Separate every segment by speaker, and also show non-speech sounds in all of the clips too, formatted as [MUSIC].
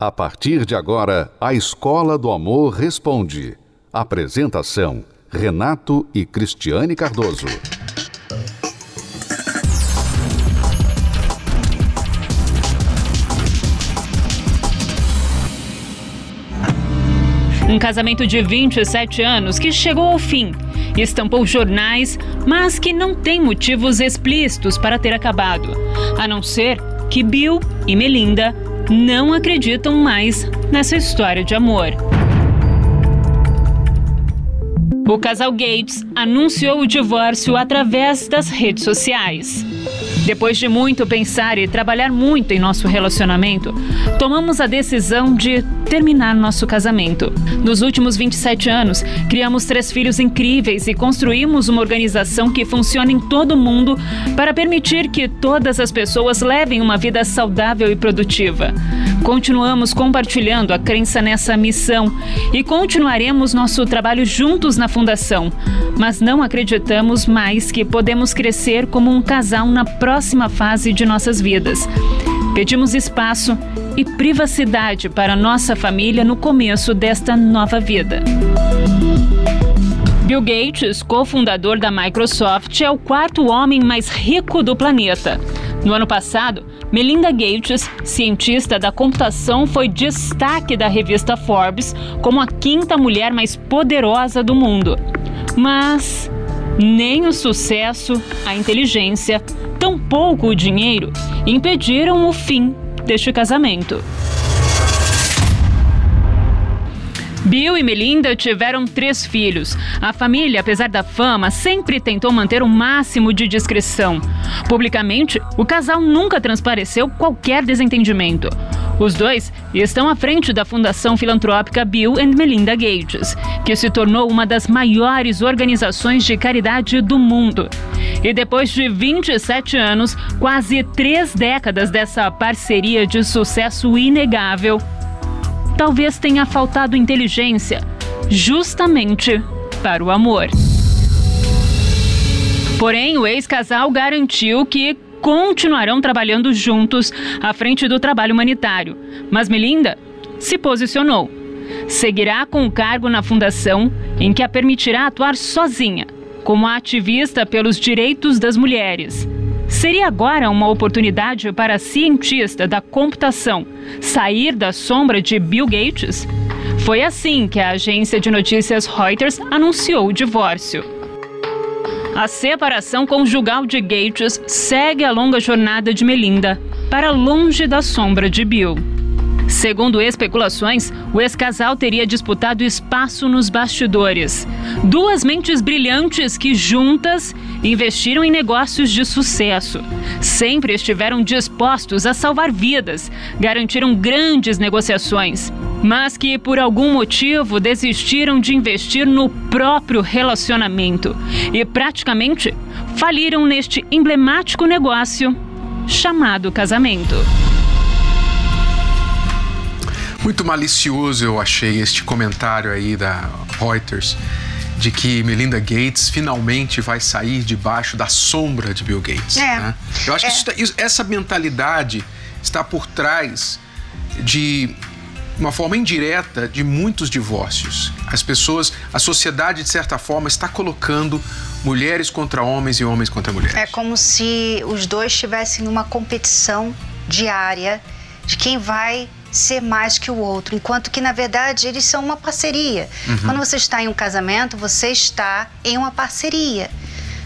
Speaker 1: A partir de agora, a Escola do Amor Responde. Apresentação: Renato e Cristiane Cardoso.
Speaker 2: Um casamento de 27 anos que chegou ao fim, estampou jornais, mas que não tem motivos explícitos para ter acabado, a não ser que Bill e Melinda não acreditam mais nessa história de amor. O casal Gates anunciou o divórcio através das redes sociais. Depois de muito pensar e trabalhar muito em nosso relacionamento, tomamos a decisão de terminar nosso casamento. Nos últimos 27 anos, criamos três filhos incríveis e construímos uma organização que funciona em todo o mundo para permitir que todas as pessoas levem uma vida saudável e produtiva. Continuamos compartilhando a crença nessa missão e continuaremos nosso trabalho juntos na Fundação, mas não acreditamos mais que podemos crescer como um casal na próxima fase de nossas vidas. Pedimos espaço e privacidade para nossa família no começo desta nova vida. Bill Gates, cofundador da Microsoft, é o quarto homem mais rico do planeta. No ano passado, Melinda Gates, cientista da computação, foi destaque da revista Forbes como a quinta mulher mais poderosa do mundo. Mas nem o sucesso, a inteligência, tampouco o dinheiro impediram o fim deste casamento. Bill e Melinda tiveram três filhos. A família, apesar da fama, sempre tentou manter o máximo de discrição. Publicamente, o casal nunca transpareceu qualquer desentendimento. Os dois estão à frente da Fundação Filantrópica Bill and Melinda Gates, que se tornou uma das maiores organizações de caridade do mundo. E depois de 27 anos, quase três décadas dessa parceria de sucesso inegável, talvez tenha faltado inteligência, justamente para o amor. Porém, o ex-casal garantiu que continuarão trabalhando juntos à frente do trabalho humanitário. Mas Melinda se posicionou. Seguirá com o cargo na fundação, em que a permitirá atuar sozinha, como ativista pelos direitos das mulheres. Seria agora uma oportunidade para a cientista da computação sair da sombra de Bill Gates? Foi assim que a agência de notícias Reuters anunciou o divórcio. A separação conjugal de Gates segue a longa jornada de Melinda para longe da sombra de Bill. Segundo especulações, o ex-casal teria disputado espaço nos bastidores. Duas mentes brilhantes que juntas investiram em negócios de sucesso. Sempre estiveram dispostos a salvar vidas, garantiram grandes negociações, mas que por algum motivo desistiram de investir no próprio relacionamento e praticamente faliram neste emblemático negócio chamado casamento.
Speaker 3: Muito malicioso eu achei este comentário aí da Reuters de que Melinda Gates finalmente vai sair debaixo da sombra de Bill Gates. É. Né? Eu acho é. que isso, tá, isso, essa mentalidade está por trás de uma forma indireta de muitos divórcios. As pessoas, a sociedade de certa forma está colocando mulheres contra homens e homens contra mulheres.
Speaker 4: É como se os dois estivessem numa competição diária de quem vai ser mais que o outro, enquanto que na verdade eles são uma parceria. Uhum. Quando você está em um casamento, você está em uma parceria.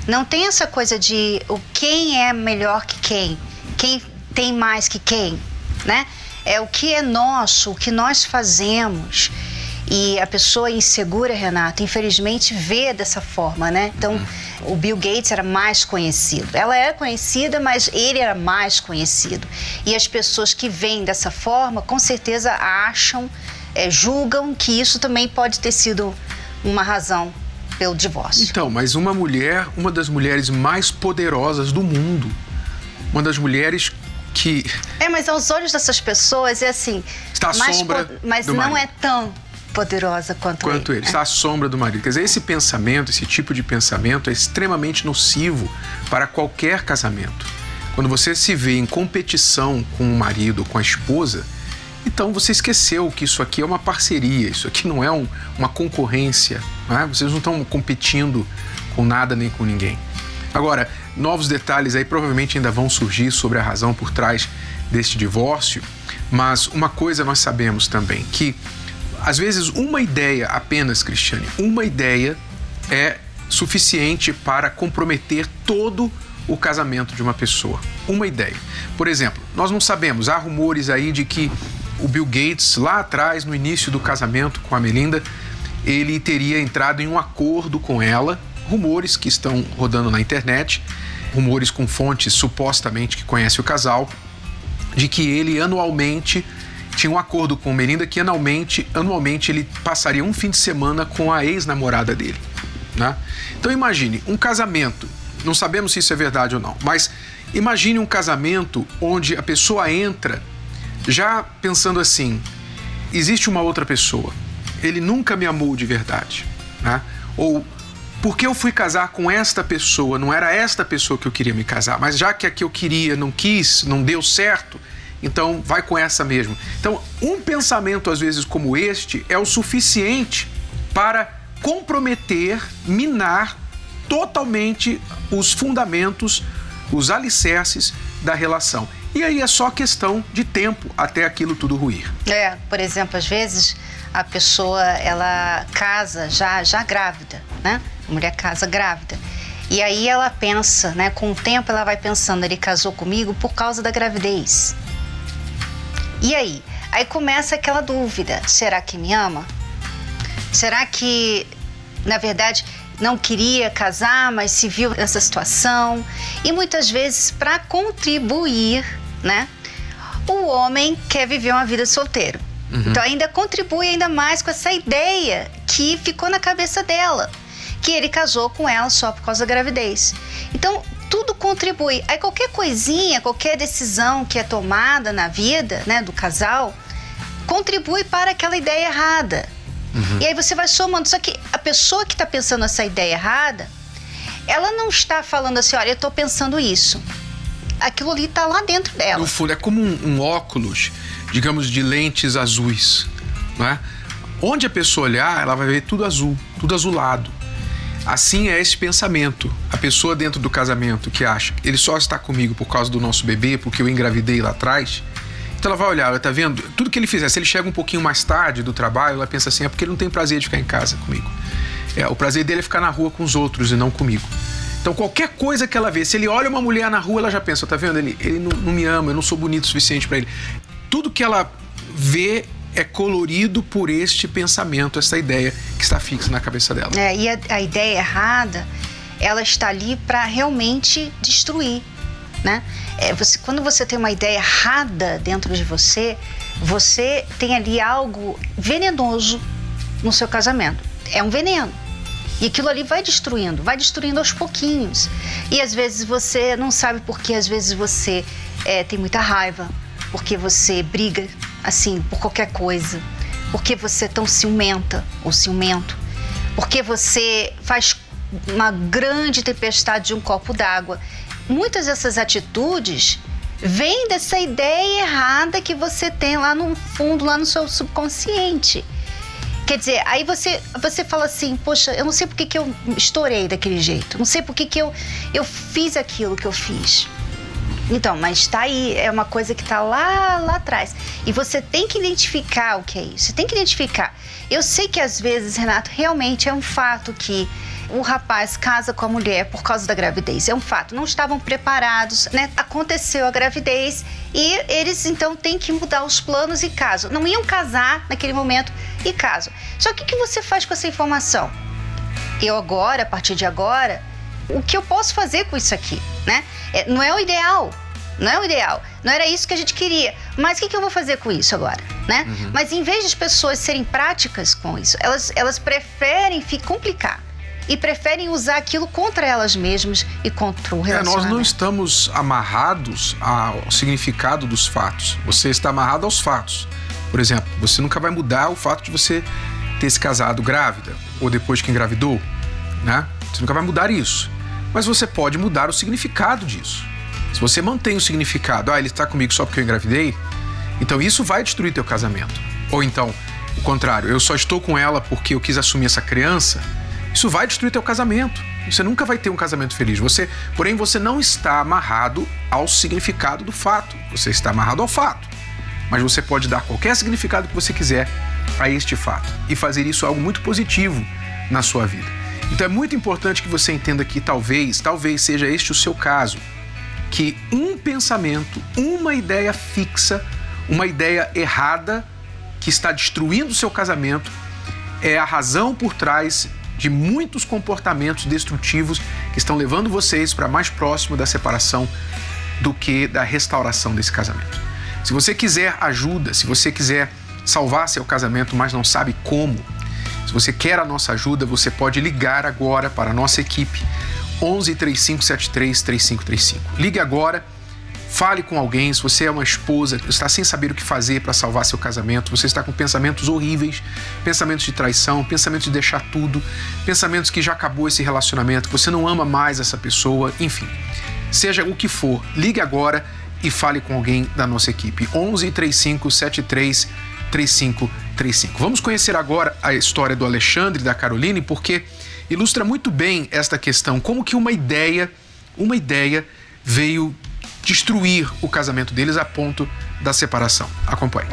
Speaker 4: Não tem essa coisa de o quem é melhor que quem, quem tem mais que quem, né? É o que é nosso, o que nós fazemos. E a pessoa insegura, Renato, infelizmente vê dessa forma, né? Então, uhum. O Bill Gates era mais conhecido. Ela era conhecida, mas ele era mais conhecido. E as pessoas que veem dessa forma, com certeza acham, é, julgam que isso também pode ter sido uma razão pelo divórcio.
Speaker 3: Então, mas uma mulher, uma das mulheres mais poderosas do mundo, uma das mulheres que.
Speaker 4: É, mas aos olhos dessas pessoas é assim.
Speaker 3: Está à sombra.
Speaker 4: Mas não marido. é tão poderosa quanto,
Speaker 3: quanto
Speaker 4: ele.
Speaker 3: ele. Está à sombra do marido. Quer dizer, esse pensamento, esse tipo de pensamento é extremamente nocivo para qualquer casamento. Quando você se vê em competição com o marido, com a esposa, então você esqueceu que isso aqui é uma parceria, isso aqui não é um, uma concorrência, não é? vocês não estão competindo com nada nem com ninguém. Agora, novos detalhes aí provavelmente ainda vão surgir sobre a razão por trás deste divórcio, mas uma coisa nós sabemos também, que às vezes uma ideia apenas, Cristiane, uma ideia é suficiente para comprometer todo o casamento de uma pessoa. Uma ideia. Por exemplo, nós não sabemos, há rumores aí de que o Bill Gates, lá atrás, no início do casamento com a Melinda, ele teria entrado em um acordo com ela. Rumores que estão rodando na internet, rumores com fontes supostamente que conhecem o casal, de que ele anualmente tinha um acordo com Melinda que anualmente, anualmente ele passaria um fim de semana com a ex-namorada dele. Né? Então imagine um casamento, não sabemos se isso é verdade ou não, mas imagine um casamento onde a pessoa entra já pensando assim: existe uma outra pessoa, ele nunca me amou de verdade. Né? Ou porque eu fui casar com esta pessoa, não era esta pessoa que eu queria me casar, mas já que a que eu queria não quis, não deu certo, então vai com essa mesmo. Então, um pensamento às vezes como este é o suficiente para comprometer, minar totalmente os fundamentos, os alicerces da relação. E aí é só questão de tempo até aquilo tudo ruir.
Speaker 4: É, por exemplo, às vezes a pessoa ela casa já já grávida, né? A mulher casa grávida. E aí ela pensa, né? Com o tempo ela vai pensando, ele casou comigo por causa da gravidez. E aí? Aí começa aquela dúvida: será que me ama? Será que, na verdade, não queria casar, mas se viu nessa situação? E muitas vezes, para contribuir, né? O homem quer viver uma vida solteiro. Uhum. Então ainda contribui ainda mais com essa ideia que ficou na cabeça dela, que ele casou com ela só por causa da gravidez. Então tudo contribui. Aí qualquer coisinha, qualquer decisão que é tomada na vida, né, do casal, contribui para aquela ideia errada. Uhum. E aí você vai somando. Só que a pessoa que está pensando essa ideia errada, ela não está falando assim, olha, eu estou pensando isso. Aquilo ali está lá dentro dela.
Speaker 3: No fundo, é como um, um, óculos, digamos, de lentes azuis. Não é? Onde a pessoa olhar, ela vai ver tudo azul, tudo azulado. Assim é esse pensamento. A pessoa dentro do casamento que acha ele só está comigo por causa do nosso bebê, porque eu engravidei lá atrás, então ela vai olhar, ela tá vendo? Tudo que ele fizer, se ele chega um pouquinho mais tarde do trabalho, ela pensa assim, é porque ele não tem prazer de ficar em casa comigo. É, o prazer dele é ficar na rua com os outros e não comigo. Então qualquer coisa que ela vê, se ele olha uma mulher na rua, ela já pensa, tá vendo? Ele, ele não, não me ama, eu não sou bonito o suficiente para ele. Tudo que ela vê é colorido por este pensamento, essa ideia que está fixa na cabeça dela.
Speaker 4: É, e a, a ideia errada, ela está ali para realmente destruir né? É, você, quando você tem uma ideia errada dentro de você, você tem ali algo venenoso no seu casamento. É um veneno. E aquilo ali vai destruindo, vai destruindo aos pouquinhos. E às vezes você não sabe por que, às vezes você é, tem muita raiva, porque você briga assim por qualquer coisa, porque você é tão ciumenta ou ciumento, porque você faz uma grande tempestade de um copo d'água muitas dessas atitudes vêm dessa ideia errada que você tem lá no fundo, lá no seu subconsciente. Quer dizer, aí você, você fala assim, poxa, eu não sei por que, eu estourei daquele jeito, não sei por que, que eu, eu fiz aquilo que eu fiz. Então, mas está aí, é uma coisa que está lá, lá atrás. E você tem que identificar o que é isso, você tem que identificar. Eu sei que às vezes, Renato, realmente é um fato que o rapaz casa com a mulher por causa da gravidez. É um fato. Não estavam preparados, né? Aconteceu a gravidez e eles então têm que mudar os planos e casam. Não iam casar naquele momento e casam. Só que o que você faz com essa informação? Eu agora, a partir de agora, o que eu posso fazer com isso aqui, né? É, não é o ideal, não é o ideal. Não era isso que a gente queria. Mas o que, que eu vou fazer com isso agora? Né? Uhum. Mas em vez de as pessoas serem práticas com isso, elas, elas preferem complicar e preferem usar aquilo contra elas mesmas e contra o relacionamento.
Speaker 3: É, nós não estamos amarrados ao significado dos fatos. Você está amarrado aos fatos. Por exemplo, você nunca vai mudar o fato de você ter se casado grávida ou depois que engravidou, né? Você nunca vai mudar isso. Mas você pode mudar o significado disso. Se você mantém o significado, ah, ele está comigo só porque eu engravidei, Então isso vai destruir teu casamento. Ou então, o contrário, eu só estou com ela porque eu quis assumir essa criança. Isso vai destruir teu casamento. Você nunca vai ter um casamento feliz. Você, porém, você não está amarrado ao significado do fato. Você está amarrado ao fato. Mas você pode dar qualquer significado que você quiser a este fato e fazer isso algo muito positivo na sua vida. Então é muito importante que você entenda que talvez, talvez seja este o seu caso, que um pensamento, uma ideia fixa, uma ideia errada que está destruindo o seu casamento é a razão por trás de muitos comportamentos destrutivos que estão levando vocês para mais próximo da separação do que da restauração desse casamento. Se você quiser ajuda, se você quiser salvar seu casamento, mas não sabe como, se você quer a nossa ajuda, você pode ligar agora para a nossa equipe 11 3573 3535. Ligue agora Fale com alguém, se você é uma esposa, está sem saber o que fazer para salvar seu casamento, você está com pensamentos horríveis, pensamentos de traição, pensamentos de deixar tudo, pensamentos que já acabou esse relacionamento, que você não ama mais essa pessoa, enfim. Seja o que for, ligue agora e fale com alguém da nossa equipe. 11 35 73 3535. Vamos conhecer agora a história do Alexandre e da Caroline, porque ilustra muito bem esta questão, como que uma ideia, uma ideia veio destruir o casamento deles a ponto da separação. Acompanhe.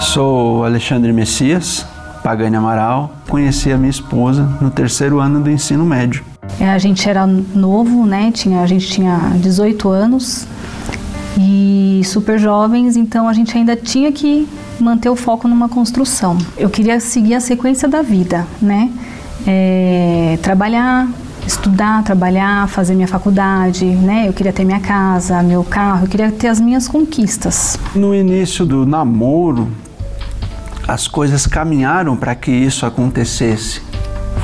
Speaker 5: Sou Alexandre Messias, Pagani Amaral. Conheci a minha esposa no terceiro ano do ensino médio.
Speaker 6: É, a gente era novo, né? Tinha, a gente tinha 18 anos e super jovens, então a gente ainda tinha que manter o foco numa construção. Eu queria seguir a sequência da vida, né? É, trabalhar, estudar, trabalhar, fazer minha faculdade, né? Eu queria ter minha casa, meu carro, eu queria ter as minhas conquistas.
Speaker 5: No início do namoro, as coisas caminharam para que isso acontecesse.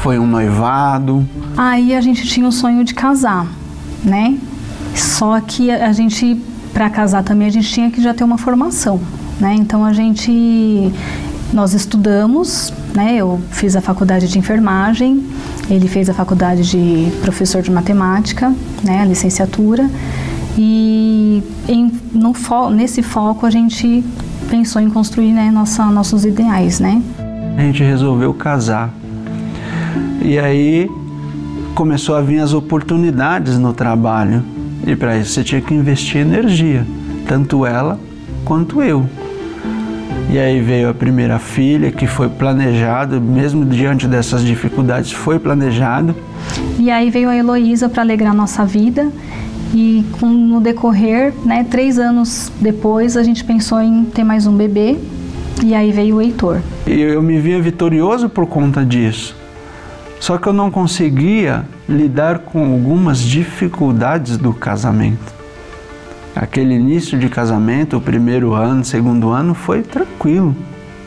Speaker 5: Foi um noivado.
Speaker 6: Aí a gente tinha o sonho de casar, né? Só que a gente, para casar também, a gente tinha que já ter uma formação, né? Então a gente, nós estudamos, né? Eu fiz a faculdade de enfermagem, ele fez a faculdade de professor de matemática, né? A licenciatura. E em, fo nesse foco a gente pensou em construir né, nossa, nossos ideais, né?
Speaker 5: A gente resolveu casar. E aí começou a vir as oportunidades no trabalho. E para isso você tinha que investir energia, tanto ela quanto eu. E aí veio a primeira filha, que foi planejado, mesmo diante dessas dificuldades, foi planejado.
Speaker 6: E aí veio a Heloísa para alegrar nossa vida. E com, no decorrer, né, três anos depois, a gente pensou em ter mais um bebê. E aí veio o Heitor.
Speaker 5: E eu me via vitorioso por conta disso. Só que eu não conseguia lidar com algumas dificuldades do casamento. Aquele início de casamento, o primeiro ano, segundo ano, foi tranquilo,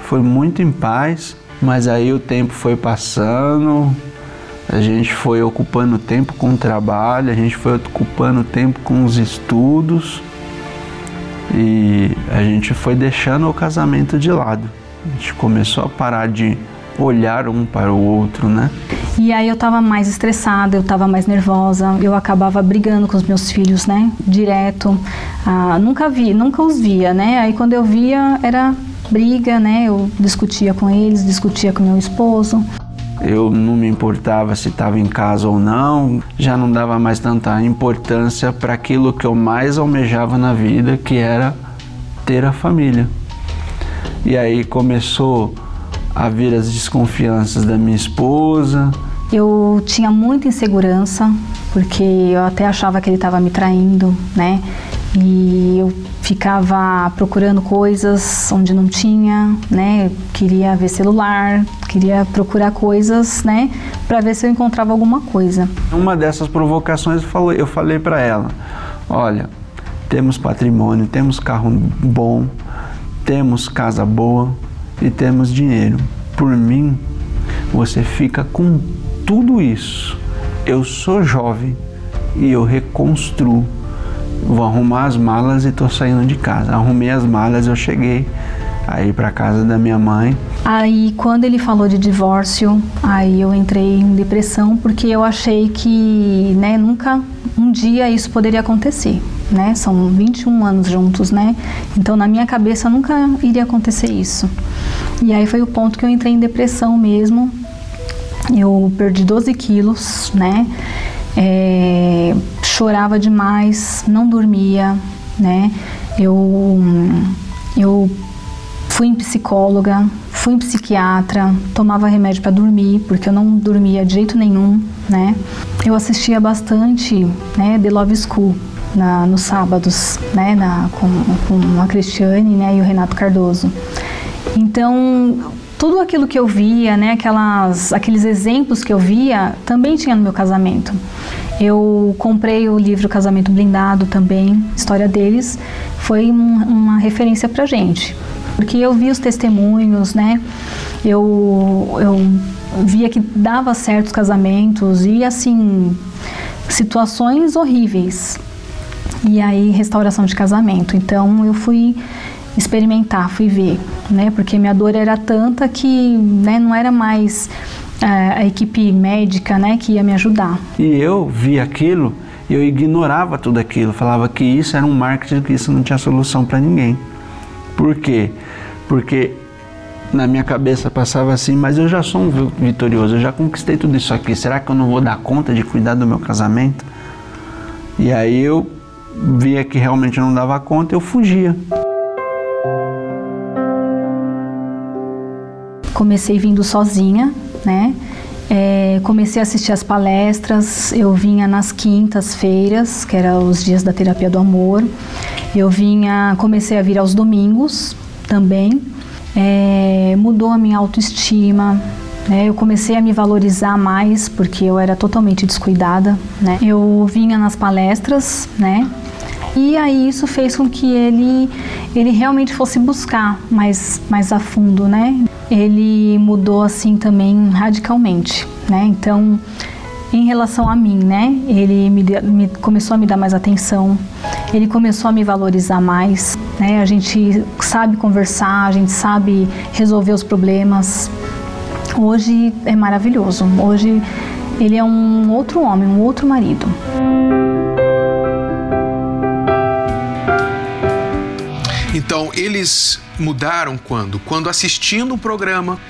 Speaker 5: foi muito em paz, mas aí o tempo foi passando, a gente foi ocupando tempo com o trabalho, a gente foi ocupando tempo com os estudos e a gente foi deixando o casamento de lado. A gente começou a parar de olhar um para o outro, né?
Speaker 6: E aí eu estava mais estressada, eu estava mais nervosa, eu acabava brigando com os meus filhos, né? Direto. Ah, nunca vi, nunca os via, né? Aí quando eu via era briga, né? Eu discutia com eles, discutia com meu esposo.
Speaker 5: Eu não me importava se estava em casa ou não, já não dava mais tanta importância para aquilo que eu mais almejava na vida, que era ter a família. E aí começou a vir as desconfianças da minha esposa,
Speaker 6: eu tinha muita insegurança, porque eu até achava que ele estava me traindo, né? E eu ficava procurando coisas onde não tinha, né? Queria ver celular, queria procurar coisas, né? Para ver se eu encontrava alguma coisa.
Speaker 5: Uma dessas provocações eu falei para ela: olha, temos patrimônio, temos carro bom, temos casa boa e temos dinheiro. Por mim, você fica com tudo isso, eu sou jovem e eu reconstruo. Vou arrumar as malas e estou saindo de casa. Arrumei as malas, eu cheguei aí para casa da minha mãe.
Speaker 6: Aí quando ele falou de divórcio, aí eu entrei em depressão porque eu achei que, né, nunca um dia isso poderia acontecer. né? São 21 anos juntos, né? Então na minha cabeça nunca iria acontecer isso. E aí foi o ponto que eu entrei em depressão mesmo. Eu perdi 12 quilos, né? É, chorava demais, não dormia, né? Eu, eu fui em psicóloga, fui em psiquiatra, tomava remédio para dormir, porque eu não dormia de jeito nenhum, né? Eu assistia bastante, né, The Love School, na, nos sábados, né, na, com, com a Cristiane né, e o Renato Cardoso. Então, tudo aquilo que eu via, né, aquelas, aqueles exemplos que eu via, também tinha no meu casamento. Eu comprei o livro Casamento Blindado também, história deles, foi um, uma referência pra gente. Porque eu vi os testemunhos, né, eu, eu via que dava certos casamentos e assim, situações horríveis, e aí restauração de casamento. Então eu fui experimentar, fui ver, né? Porque minha dor era tanta que né, não era mais é, a equipe médica, né, que ia me ajudar.
Speaker 5: E eu vi aquilo, eu ignorava tudo aquilo, falava que isso era um marketing, que isso não tinha solução para ninguém. Por quê? Porque na minha cabeça passava assim, mas eu já sou um vitorioso, eu já conquistei tudo isso aqui. Será que eu não vou dar conta de cuidar do meu casamento? E aí eu via que realmente não dava conta, eu fugia.
Speaker 6: Comecei vindo sozinha, né? É, comecei a assistir as palestras, eu vinha nas quintas-feiras, que eram os dias da terapia do amor. Eu vinha, comecei a vir aos domingos também. É, mudou a minha autoestima, né? Eu comecei a me valorizar mais porque eu era totalmente descuidada. Né? Eu vinha nas palestras, né? E aí isso fez com que ele, ele realmente fosse buscar mais, mais a fundo, né? Ele mudou assim também radicalmente, né? Então, em relação a mim, né? Ele me, me, começou a me dar mais atenção, ele começou a me valorizar mais, né? A gente sabe conversar, a gente sabe resolver os problemas. Hoje é maravilhoso. Hoje ele é um outro homem, um outro marido.
Speaker 3: Então, eles mudaram quando? Quando assistindo um programa,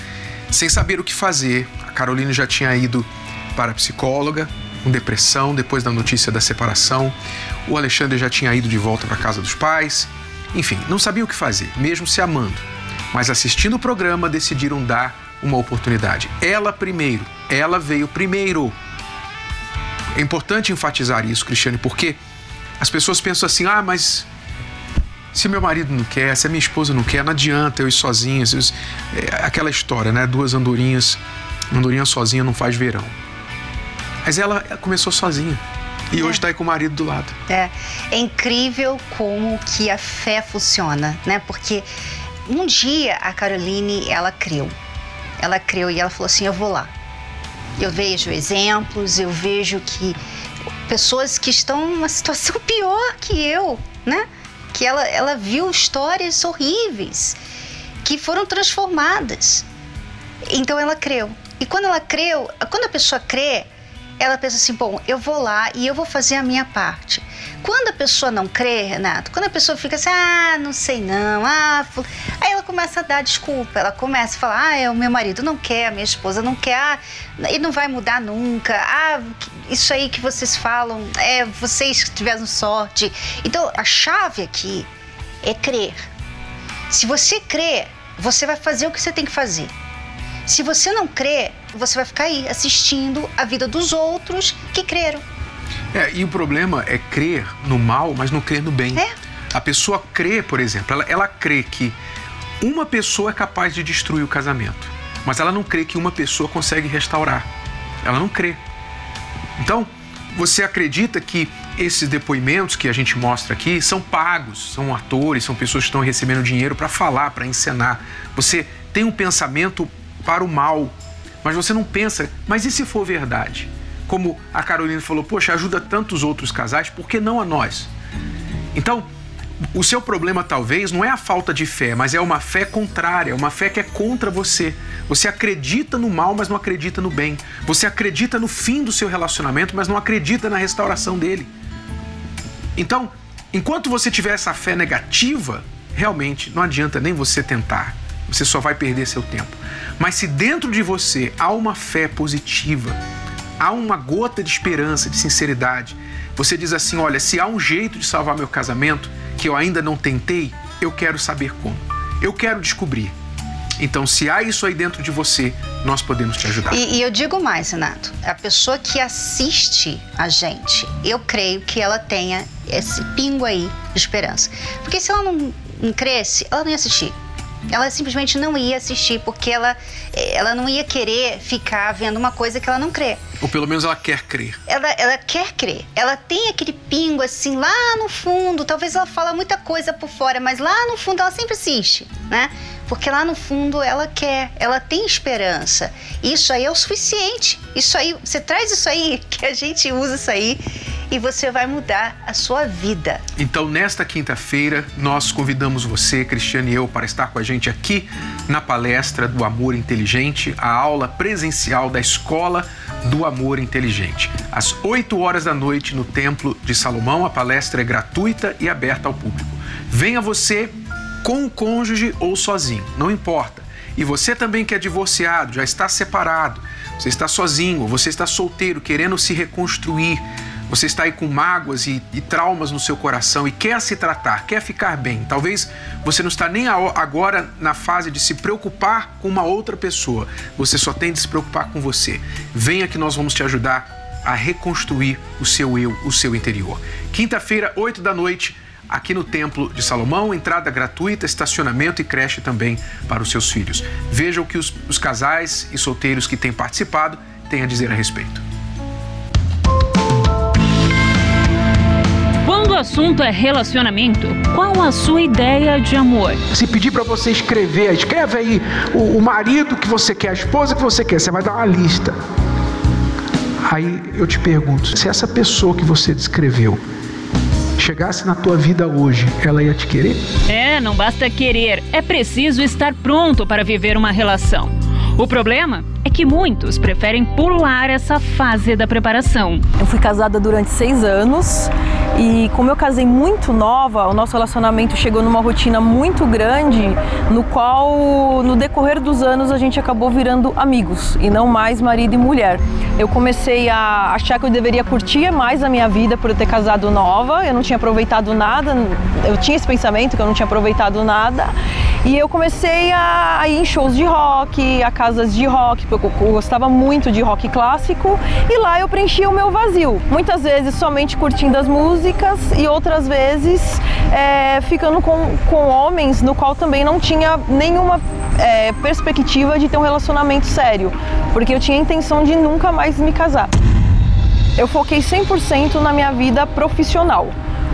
Speaker 3: sem saber o que fazer, a Carolina já tinha ido para a psicóloga, com depressão, depois da notícia da separação, o Alexandre já tinha ido de volta para a casa dos pais, enfim, não sabia o que fazer, mesmo se amando. Mas assistindo o programa, decidiram dar uma oportunidade. Ela primeiro, ela veio primeiro. É importante enfatizar isso, Cristiane, porque as pessoas pensam assim: ah, mas se meu marido não quer, se a minha esposa não quer, não adianta eu ir sozinha. É aquela história, né? Duas andorinhas, andorinha sozinha não faz verão. Mas ela começou sozinha. E é. hoje está aí com o marido do lado.
Speaker 4: É. é incrível como que a fé funciona, né? Porque um dia a Caroline, ela creu. Ela creu e ela falou assim: Eu vou lá. Eu vejo exemplos, eu vejo que pessoas que estão numa situação [LAUGHS] pior que eu, né? Que ela, ela viu histórias horríveis que foram transformadas. Então ela creu. E quando ela creu, quando a pessoa crê, ela pensa assim: bom, eu vou lá e eu vou fazer a minha parte. Quando a pessoa não crê, Renato, quando a pessoa fica assim, ah, não sei não, ah, aí ela começa a dar desculpa, ela começa a falar, ah, é, o meu marido não quer, a minha esposa não quer, ah, ele não vai mudar nunca, ah, isso aí que vocês falam, é vocês que tiveram sorte. Então, a chave aqui é crer. Se você crê, você vai fazer o que você tem que fazer. Se você não crê, você vai ficar aí assistindo a vida dos outros que creram.
Speaker 3: É, e o problema é crer no mal, mas não crer no bem.
Speaker 4: É.
Speaker 3: A pessoa crê, por exemplo, ela, ela crê que uma pessoa é capaz de destruir o casamento, mas ela não crê que uma pessoa consegue restaurar. Ela não crê. Então, você acredita que esses depoimentos que a gente mostra aqui são pagos, são atores, são pessoas que estão recebendo dinheiro para falar, para encenar. Você tem um pensamento para o mal, mas você não pensa, mas e se for verdade? Como a Carolina falou, poxa, ajuda tantos outros casais, por que não a nós? Então, o seu problema talvez não é a falta de fé, mas é uma fé contrária, uma fé que é contra você. Você acredita no mal, mas não acredita no bem. Você acredita no fim do seu relacionamento, mas não acredita na restauração dele. Então, Enquanto você tiver essa fé negativa, realmente não adianta nem você tentar. Você só vai perder seu tempo. Mas se dentro de você há uma fé positiva, há uma gota de esperança, de sinceridade, você diz assim: olha, se há um jeito de salvar meu casamento que eu ainda não tentei, eu quero saber como. Eu quero descobrir. Então, se há isso aí dentro de você, nós podemos te ajudar.
Speaker 4: E, e, eu digo mais, Renato: a pessoa que assiste a gente, eu creio que ela tenha esse pingo aí de esperança. Porque se ela não, não cresce, ela não ia assistir ela simplesmente não ia assistir porque ela, ela não ia querer ficar vendo uma coisa que ela não crê.
Speaker 3: Ou pelo menos ela quer crer.
Speaker 4: Ela, ela quer crer. Ela tem aquele pingo assim lá no fundo. Talvez ela fala muita coisa por fora, mas lá no fundo ela sempre assiste, né? Porque lá no fundo ela quer, ela tem esperança. Isso aí é o suficiente. Isso aí, você traz isso aí, [LAUGHS] que a gente usa isso aí e você vai mudar a sua vida.
Speaker 3: Então, nesta quinta-feira, nós convidamos você, Cristiane e eu, para estar com a gente aqui na palestra do Amor Inteligente, a aula presencial da Escola do Amor Inteligente. Às 8 horas da noite, no Templo de Salomão, a palestra é gratuita e aberta ao público. Venha você com o cônjuge ou sozinho, não importa. E você também que é divorciado, já está separado, você está sozinho, você está solteiro, querendo se reconstruir você está aí com mágoas e, e, traumas no seu coração e quer se tratar, quer ficar bem. Talvez você não está nem agora na fase de se preocupar com uma outra pessoa. Você só tem de se preocupar com você. Venha que nós vamos te ajudar a reconstruir o seu eu, o seu interior. Quinta-feira, 8 da noite, aqui no Templo de Salomão, entrada gratuita, estacionamento e creche também para os seus filhos. Veja o que os, os casais e solteiros que têm participado têm a dizer a respeito.
Speaker 2: O assunto é relacionamento, qual a sua ideia de amor?
Speaker 7: Se pedir para você escrever, escreve aí o, o marido que você quer, a esposa que você quer, você vai dar uma lista. Aí eu te pergunto, se essa pessoa que você descreveu chegasse na tua vida hoje, ela ia te querer?
Speaker 2: É, não basta querer, é preciso estar pronto para viver uma relação. O problema é que muitos preferem pular essa fase da preparação.
Speaker 8: Eu fui casada durante seis anos e como eu casei muito nova, o nosso relacionamento chegou numa rotina muito grande, no qual no decorrer dos anos a gente acabou virando amigos e não mais marido e mulher. Eu comecei a achar que eu deveria curtir mais a minha vida por eu ter casado nova, eu não tinha aproveitado nada, eu tinha esse pensamento que eu não tinha aproveitado nada. E eu comecei a, ir em shows de rock, a casas de rock, porque eu gostava muito de rock clássico, e lá eu preenchia o meu vazio. Muitas vezes somente curtindo as músicas e outras vezes é, ficando com, com homens no qual também não tinha nenhuma é, perspectiva de ter um relacionamento sério, porque eu tinha a intenção de nunca mais me casar. Eu foquei 100% na minha vida profissional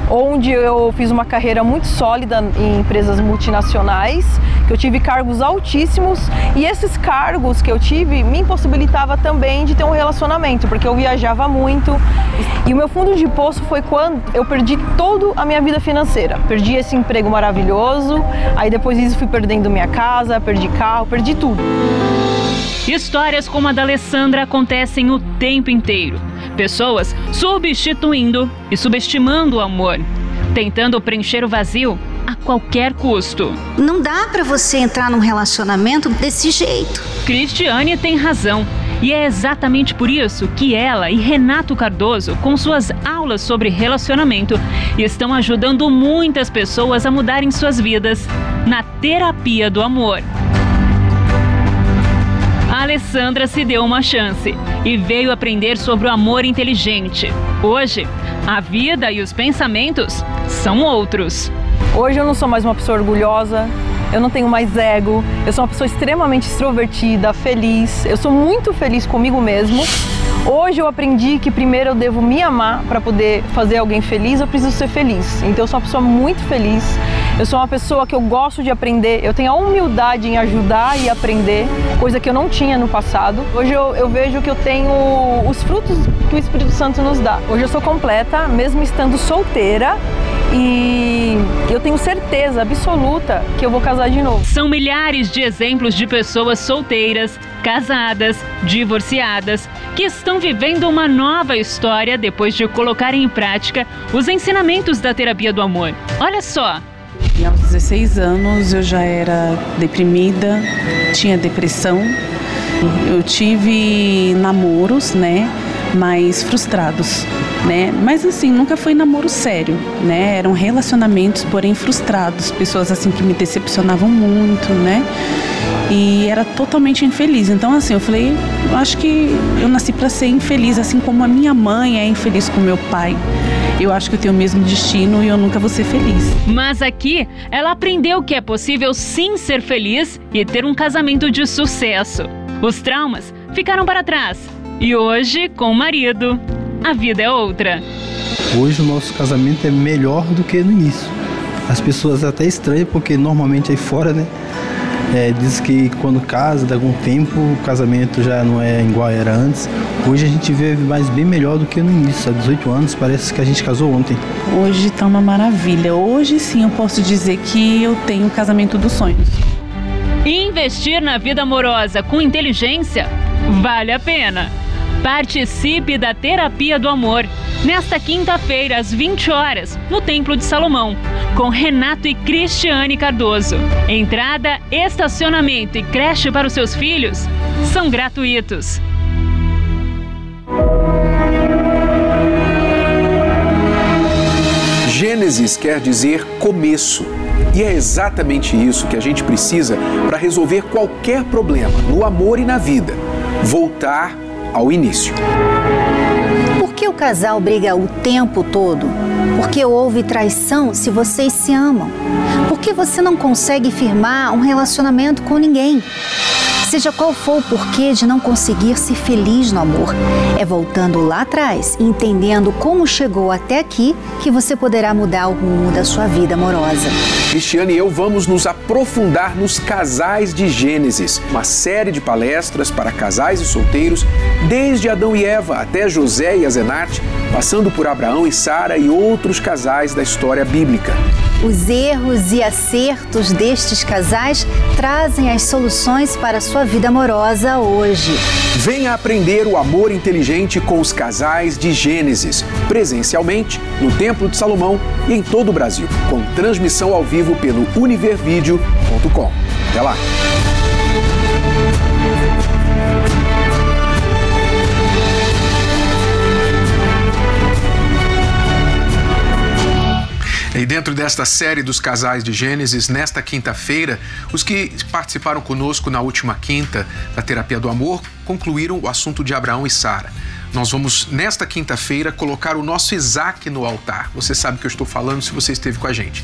Speaker 8: onde eu fiz uma carreira muito sólida em empresas multinacionais, que eu tive cargos altíssimos e esses cargos que eu tive me impossibilitava também de ter um relacionamento, porque eu viajava muito. E o meu fundo de poço foi quando eu perdi toda a minha vida financeira. Perdi esse emprego maravilhoso, aí depois disso fui perdendo minha casa, perdi carro, perdi tudo.
Speaker 2: Histórias como a da Alessandra acontecem o tempo inteiro. Pessoas substituindo e subestimando o amor, tentando preencher o vazio a qualquer custo.
Speaker 4: Não dá para você entrar num relacionamento desse jeito.
Speaker 2: Cristiane tem razão. E é exatamente por isso que ela e Renato Cardoso, com suas aulas sobre relacionamento, estão ajudando muitas pessoas a mudarem suas vidas na terapia do amor. Alessandra se deu uma chance e veio aprender sobre o amor inteligente. Hoje, a vida e os pensamentos são outros.
Speaker 8: Hoje eu não sou mais uma pessoa orgulhosa, eu não tenho mais ego, eu sou uma pessoa extremamente extrovertida, feliz, eu sou muito feliz comigo mesmo. Hoje eu aprendi que primeiro eu devo me amar para poder fazer alguém feliz, eu preciso ser feliz. Então eu sou uma pessoa muito feliz. Eu sou uma pessoa que eu gosto de aprender, eu tenho a humildade em ajudar e aprender, coisa que eu não tinha no passado. Hoje eu, eu vejo que eu tenho os frutos que o Espírito Santo nos dá. Hoje eu sou completa, mesmo estando solteira e eu tenho certeza absoluta que eu vou casar de novo.
Speaker 2: São milhares de exemplos de pessoas solteiras, casadas, divorciadas, que estão vivendo uma nova história depois de colocarem em prática os ensinamentos da terapia do amor. Olha só,
Speaker 9: e aos 16 anos eu já era deprimida, tinha depressão. Eu tive namoros, né, mais frustrados, né? Mas assim, nunca foi namoro sério, né? Eram relacionamentos, porém frustrados, pessoas assim que me decepcionavam muito, né? E era totalmente infeliz. Então assim, eu falei, eu acho que eu nasci para ser infeliz, assim como a minha mãe é infeliz com meu pai eu acho que eu tenho o mesmo destino e eu nunca vou ser feliz.
Speaker 2: Mas aqui, ela aprendeu que é possível sim ser feliz e ter um casamento de sucesso. Os traumas ficaram para trás. E hoje, com o marido, a vida é outra.
Speaker 10: Hoje o nosso casamento é melhor do que no início. As pessoas até estranham porque normalmente aí fora, né? É, diz que quando casa, de algum tempo, o casamento já não é igual era antes. Hoje a gente vive mais bem melhor do que no início. Há 18 anos parece que a gente casou ontem.
Speaker 9: Hoje está uma maravilha. Hoje sim eu posso dizer que eu tenho o casamento dos sonhos.
Speaker 2: Investir na vida amorosa com inteligência vale a pena. Participe da Terapia do Amor nesta quinta-feira às 20 horas no Templo de Salomão, com Renato e Cristiane Cardoso. Entrada, estacionamento e creche para os seus filhos são gratuitos.
Speaker 11: Gênesis quer dizer começo. E é exatamente isso que a gente precisa para resolver qualquer problema no amor e na vida: voltar ao início.
Speaker 12: Por que o casal briga o tempo todo? Porque houve traição se vocês se amam. Por que você não consegue firmar um relacionamento com ninguém? Seja qual for o porquê de não conseguir ser feliz no amor, é voltando lá atrás e entendendo como chegou até aqui que você poderá mudar o rumo da sua vida amorosa.
Speaker 11: Cristiane e eu vamos nos aprofundar nos casais de Gênesis, uma série de palestras para casais e solteiros, desde Adão e Eva até José e Azenate, passando por Abraão e Sara e outros casais da história bíblica.
Speaker 12: Os erros e acertos destes casais trazem as soluções para a sua vida amorosa hoje.
Speaker 11: Venha aprender o amor inteligente com os casais de Gênesis, presencialmente no Templo de Salomão e em todo o Brasil, com transmissão ao vivo pelo univervideo.com. Até lá!
Speaker 3: E dentro desta série dos casais de Gênesis, nesta quinta-feira, os que participaram conosco na última quinta da Terapia do Amor concluíram o assunto de Abraão e Sara. Nós vamos, nesta quinta-feira, colocar o nosso Isaac no altar. Você sabe que eu estou falando se você esteve com a gente.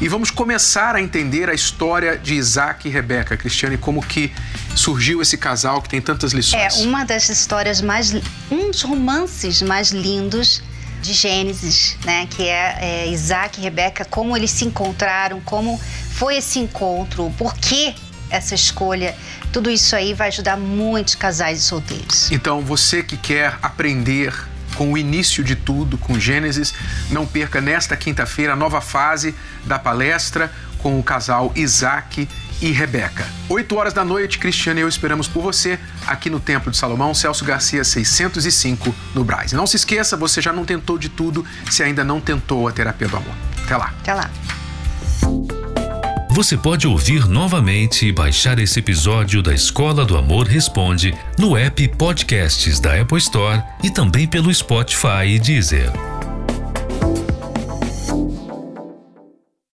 Speaker 3: E vamos começar a entender a história de Isaac e Rebeca. Cristiane, como que surgiu esse casal que tem tantas lições?
Speaker 4: É uma das histórias mais. dos romances mais lindos de Gênesis, né? Que é, é Isaac e Rebeca, como eles se encontraram, como foi esse encontro, por que essa escolha. Tudo isso aí vai ajudar muitos casais e solteiros.
Speaker 3: Então, você que quer aprender com o início de tudo, com Gênesis, não perca nesta quinta-feira a nova fase da palestra com o casal Isaac e Rebeca. 8 horas da noite, Cristiane e eu esperamos por você aqui no Templo de Salomão, Celso Garcia 605, no Braz. E não se esqueça, você já não tentou de tudo se ainda não tentou a terapia do amor. Até lá.
Speaker 4: Até lá.
Speaker 1: Você pode ouvir novamente e baixar esse episódio da Escola do Amor Responde no app Podcasts da Apple Store e também pelo Spotify e Deezer.